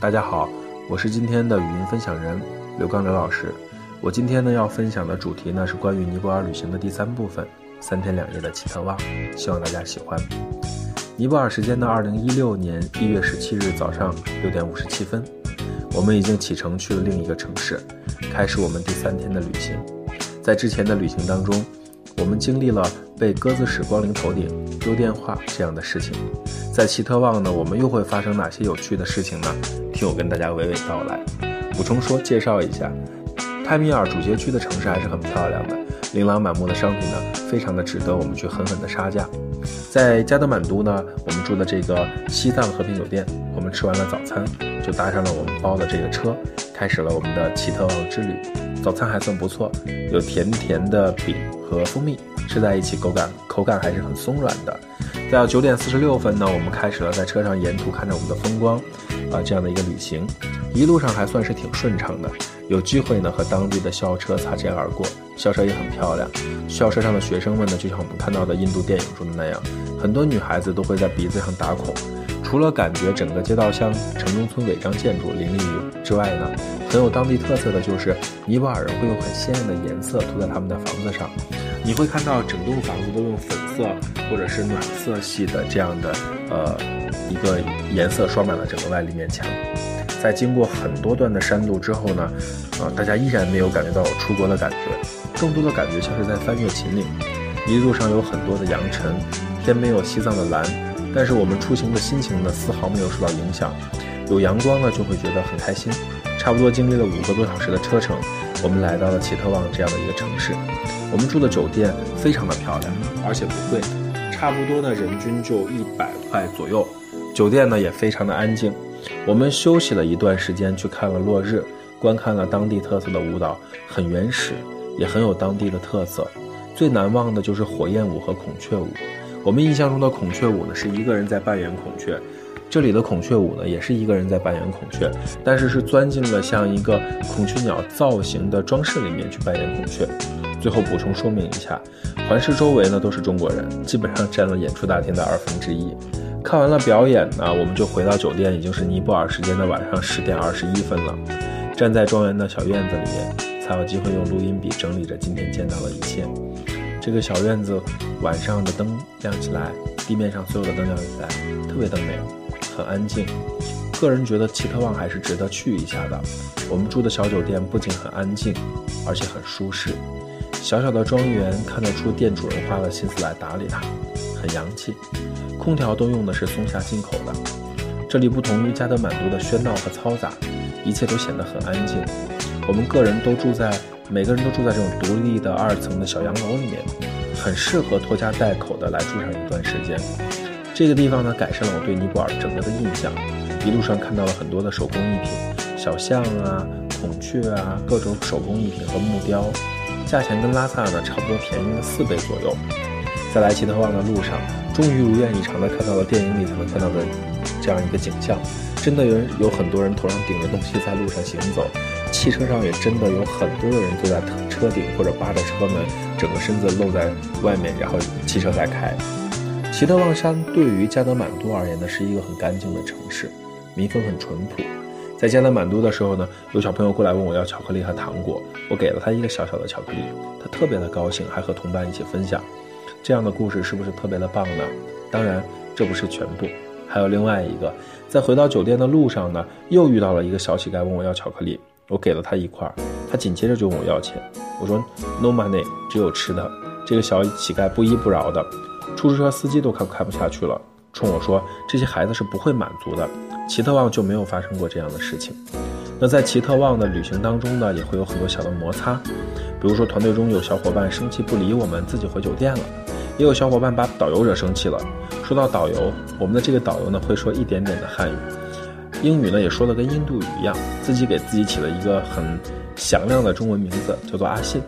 大家好，我是今天的语音分享人刘刚刘老师。我今天呢要分享的主题呢是关于尼泊尔旅行的第三部分，三天两夜的奇特旺，希望大家喜欢。尼泊尔时间的二零一六年一月十七日早上六点五十七分，我们已经启程去了另一个城市，开始我们第三天的旅行。在之前的旅行当中，我们经历了被鸽子屎光临头顶、丢电话这样的事情。在奇特旺呢，我们又会发生哪些有趣的事情呢？听我跟大家娓娓道来。补充说，介绍一下，泰米尔主街区的城市还是很漂亮的，琳琅满目的商品呢，非常的值得我们去狠狠的杀价。在加德满都呢，我们住的这个西藏和平酒店，我们吃完了早餐，就搭上了我们包的这个车，开始了我们的奇特旺之旅。早餐还算不错，有甜甜的饼和蜂蜜，吃在一起口感口感还是很松软的。再到九点四十六分呢，我们开始了在车上沿途看着我们的风光，啊，这样的一个旅行，一路上还算是挺顺畅的。有机会呢和当地的校车擦肩而过，校车也很漂亮。校车上的学生们呢，就像我们看到的印度电影中的那样，很多女孩子都会在鼻子上打孔。除了感觉整个街道像城中村违章建筑林立之外呢，很有当地特色的就是尼泊尔人会用很鲜艳的颜色涂在他们的房子上。你会看到整栋房子都用粉色或者是暖色系的这样的呃一个颜色刷满了整个外立面墙。在经过很多段的山路之后呢，啊，大家依然没有感觉到有出国的感觉，更多的感觉像是在翻越秦岭。一路上有很多的扬尘，天没有西藏的蓝，但是我们出行的心情呢丝毫没有受到影响。有阳光呢就会觉得很开心。差不多经历了五个多小时的车程，我们来到了奇特旺这样的一个城市。我们住的酒店非常的漂亮，而且不贵，差不多呢人均就一百块左右。酒店呢也非常的安静。我们休息了一段时间，去看了落日，观看了当地特色的舞蹈，很原始，也很有当地的特色。最难忘的就是火焰舞和孔雀舞。我们印象中的孔雀舞呢是一个人在扮演孔雀，这里的孔雀舞呢也是一个人在扮演孔雀，但是是钻进了像一个孔雀鸟造型的装饰里面去扮演孔雀。最后补充说明一下，环视周围呢都是中国人，基本上占了演出大厅的二分之一。看完了表演呢，我们就回到酒店，已经是尼泊尔时间的晚上十点二十一分了。站在庄园的小院子里面，才有机会用录音笔整理着今天见到的一切。这个小院子晚上的灯亮起来，地面上所有的灯亮起来，特别的美，很安静。个人觉得奇特旺还是值得去一下的。我们住的小酒店不仅很安静，而且很舒适。小小的庄园看得出店主人花了心思来打理它，很洋气。空调都用的是松下进口的。这里不同于加德满都的喧闹和嘈杂，一切都显得很安静。我们个人都住在，每个人都住在这种独立的二层的小洋楼里面，很适合拖家带口的来住上一段时间。这个地方呢，改善了我对尼泊尔整个的印象。一路上看到了很多的手工艺品，小象啊、孔雀啊，各种手工艺品和木雕。价钱跟拉萨呢差不多，便宜了四倍左右。在来奇特旺的路上，终于如愿以偿的看到了电影里才能看到的这样一个景象。真的有有很多人头上顶着东西在路上行走，汽车上也真的有很多的人坐在车顶或者扒着车门，整个身子露在外面，然后汽车在开。奇特旺山对于加德满都而言呢，是一个很干净的城市，民风很淳朴。在加德满都的时候呢，有小朋友过来问我要巧克力和糖果，我给了他一个小小的巧克力，他特别的高兴，还和同伴一起分享。这样的故事是不是特别的棒呢？当然，这不是全部，还有另外一个。在回到酒店的路上呢，又遇到了一个小乞丐问我要巧克力，我给了他一块，他紧接着就问我要钱，我说 No money，只有吃的。这个小乞丐不依不饶的，出租车司机都快开不下去了。冲我说：“这些孩子是不会满足的。”奇特旺就没有发生过这样的事情。那在奇特旺的旅行当中呢，也会有很多小的摩擦，比如说团队中有小伙伴生气不理我们，自己回酒店了；也有小伙伴把导游惹生气了。说到导游，我们的这个导游呢会说一点点的汉语，英语呢也说的跟印度语一样，自己给自己起了一个很响亮的中文名字，叫做阿信。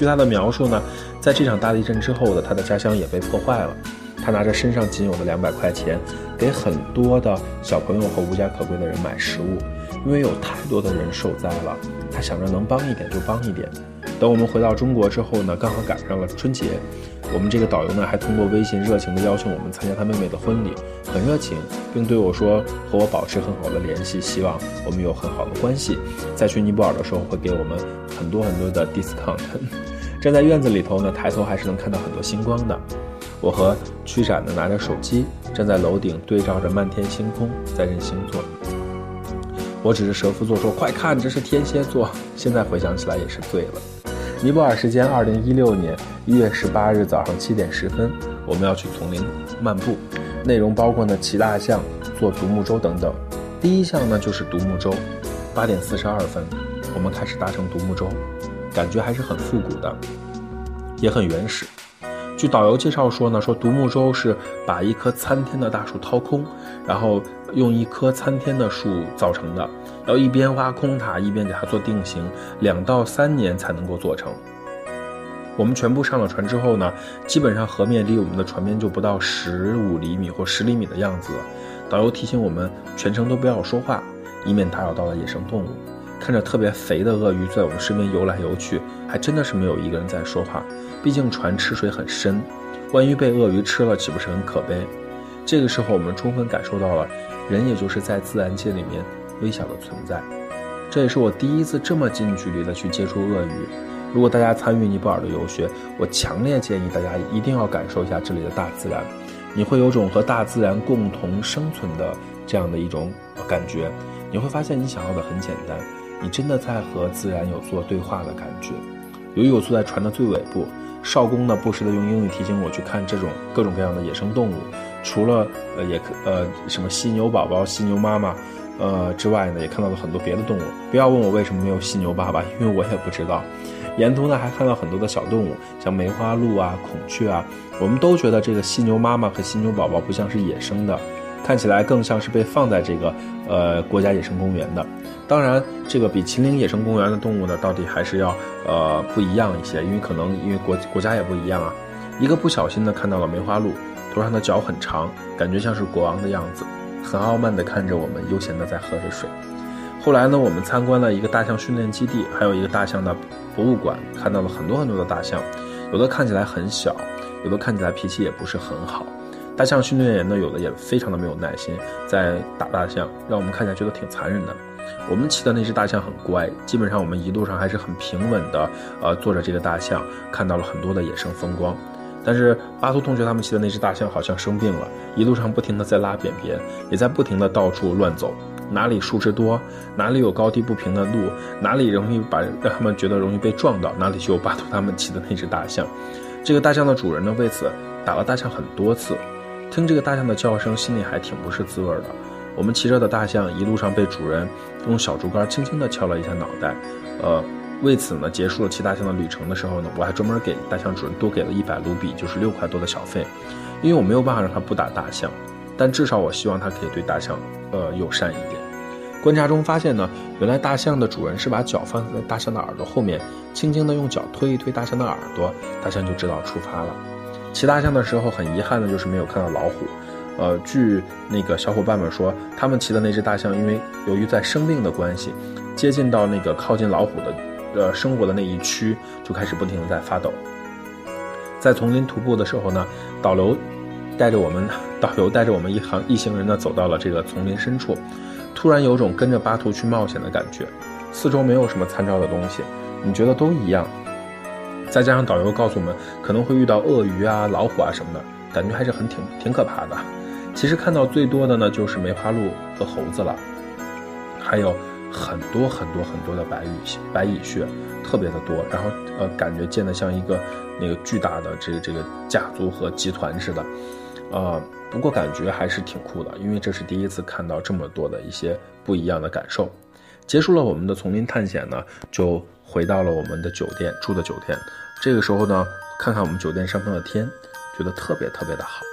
据他的描述呢，在这场大地震之后的他的家乡也被破坏了。他拿着身上仅有的两百块钱，给很多的小朋友和无家可归的人买食物，因为有太多的人受灾了，他想着能帮一点就帮一点。等我们回到中国之后呢，刚好赶上了春节，我们这个导游呢还通过微信热情地邀请我们参加他妹妹的婚礼，很热情，并对我说和我保持很好的联系，希望我们有很好的关系，在去尼泊尔的时候会给我们很多很多的 discount。站在院子里头呢，抬头还是能看到很多星光的。我和曲展呢拿着手机站在楼顶，对照着漫天星空，在认星座。我只是蛇夫座说：“快看，这是天蝎座。”现在回想起来也是醉了。尼泊尔时间二零一六年一月十八日早上七点十分，我们要去丛林漫步，内容包括呢骑大象、坐独木舟等等。第一项呢就是独木舟，八点四十二分，我们开始搭乘独木舟，感觉还是很复古的，也很原始。据导游介绍说呢，说独木舟是把一棵参天的大树掏空，然后用一棵参天的树造成的。要一边挖空它，一边给它做定型，两到三年才能够做成。我们全部上了船之后呢，基本上河面离我们的船边就不到十五厘米或十厘米的样子了。导游提醒我们全程都不要说话，以免打扰到了野生动物。看着特别肥的鳄鱼在我们身边游来游去，还真的是没有一个人在说话。毕竟船吃水很深，万一被鳄鱼吃了，岂不是很可悲？这个时候，我们充分感受到了，人也就是在自然界里面。微小的存在，这也是我第一次这么近距离的去接触鳄鱼。如果大家参与尼泊尔的游学，我强烈建议大家一定要感受一下这里的大自然，你会有种和大自然共同生存的这样的一种感觉。你会发现你想要的很简单，你真的在和自然有做对话的感觉。由于我坐在船的最尾部，少公呢不时的用英语提醒我去看这种各种各样的野生动物，除了呃也可呃什么犀牛宝宝、犀牛妈妈。呃，之外呢，也看到了很多别的动物。不要问我为什么没有犀牛爸爸，因为我也不知道。沿途呢，还看到很多的小动物，像梅花鹿啊、孔雀啊。我们都觉得这个犀牛妈妈和犀牛宝宝不像是野生的，看起来更像是被放在这个呃国家野生公园的。当然，这个比秦岭野生公园的动物呢，到底还是要呃不一样一些，因为可能因为国国家也不一样啊。一个不小心的看到了梅花鹿，头上的角很长，感觉像是国王的样子。很傲慢地看着我们，悠闲地在喝着水。后来呢，我们参观了一个大象训练基地，还有一个大象的博物馆，看到了很多很多的大象，有的看起来很小，有的看起来脾气也不是很好。大象训练员呢，有的也非常的没有耐心，在打大象，让我们看起来觉得挺残忍的。我们骑的那只大象很乖，基本上我们一路上还是很平稳的，呃，坐着这个大象，看到了很多的野生风光。但是巴图同学他们骑的那只大象好像生病了，一路上不停的在拉便便，也在不停的到处乱走，哪里树枝多，哪里有高低不平的路，哪里容易把让他们觉得容易被撞到，哪里就有巴图他们骑的那只大象。这个大象的主人呢，为此打了大象很多次，听这个大象的叫声，心里还挺不是滋味的。我们骑着的大象一路上被主人用小竹竿轻轻地敲了一下脑袋，呃。为此呢，结束了骑大象的旅程的时候呢，我还专门给大象主人多给了一百卢比，就是六块多的小费，因为我没有办法让他不打大象，但至少我希望他可以对大象，呃，友善一点。观察中发现呢，原来大象的主人是把脚放在大象的耳朵后面，轻轻地用脚推一推大象的耳朵，大象就知道出发了。骑大象的时候很遗憾的就是没有看到老虎，呃，据那个小伙伴们说，他们骑的那只大象因为由于在生病的关系，接近到那个靠近老虎的。呃，生活的那一区就开始不停的在发抖。在丛林徒步的时候呢，导游带着我们，导游带着我们一行一行人呢，走到了这个丛林深处，突然有种跟着巴图去冒险的感觉。四周没有什么参照的东西，你觉得都一样。再加上导游告诉我们可能会遇到鳄鱼啊、老虎啊什么的，感觉还是很挺挺可怕的。其实看到最多的呢，就是梅花鹿和猴子了，还有。很多很多很多的白羽白蚁穴，特别的多，然后呃，感觉建得像一个那个巨大的这个这个家族和集团似的，啊，不过感觉还是挺酷的，因为这是第一次看到这么多的一些不一样的感受。结束了我们的丛林探险呢，就回到了我们的酒店住的酒店。这个时候呢，看看我们酒店上方的天，觉得特别特别的好，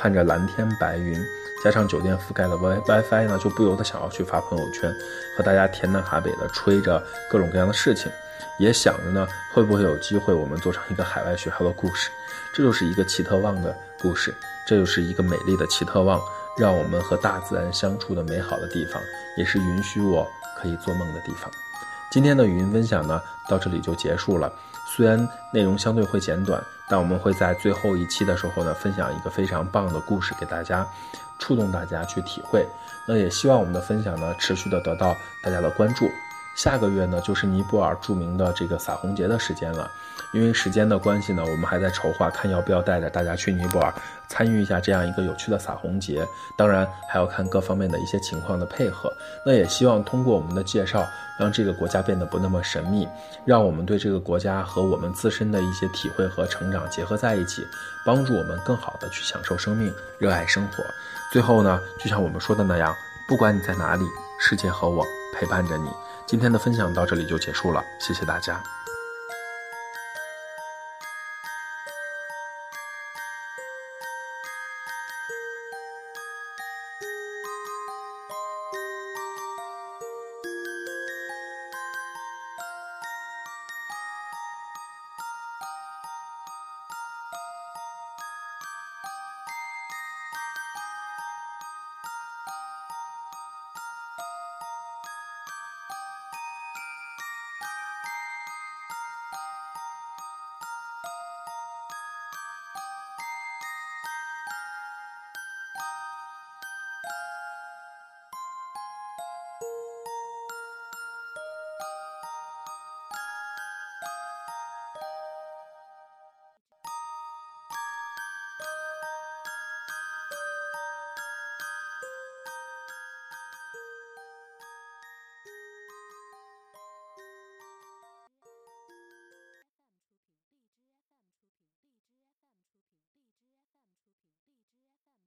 看着蓝天白云。加上酒店覆盖的 Wi WiFi 呢，就不由得想要去发朋友圈，和大家天南海北的吹着各种各样的事情，也想着呢，会不会有机会我们做成一个海外学校的故事？这就是一个奇特旺的故事，这就是一个美丽的奇特旺，让我们和大自然相处的美好的地方，也是允许我可以做梦的地方。今天的语音分享呢，到这里就结束了。虽然内容相对会简短，但我们会在最后一期的时候呢，分享一个非常棒的故事给大家，触动大家去体会。那也希望我们的分享呢，持续的得到大家的关注。下个月呢，就是尼泊尔著名的这个撒红节的时间了。因为时间的关系呢，我们还在筹划，看要不要带着大家去尼泊尔参与一下这样一个有趣的撒红节。当然，还要看各方面的一些情况的配合。那也希望通过我们的介绍，让这个国家变得不那么神秘，让我们对这个国家和我们自身的一些体会和成长结合在一起，帮助我们更好的去享受生命，热爱生活。最后呢，就像我们说的那样，不管你在哪里，世界和我陪伴着你。今天的分享到这里就结束了，谢谢大家。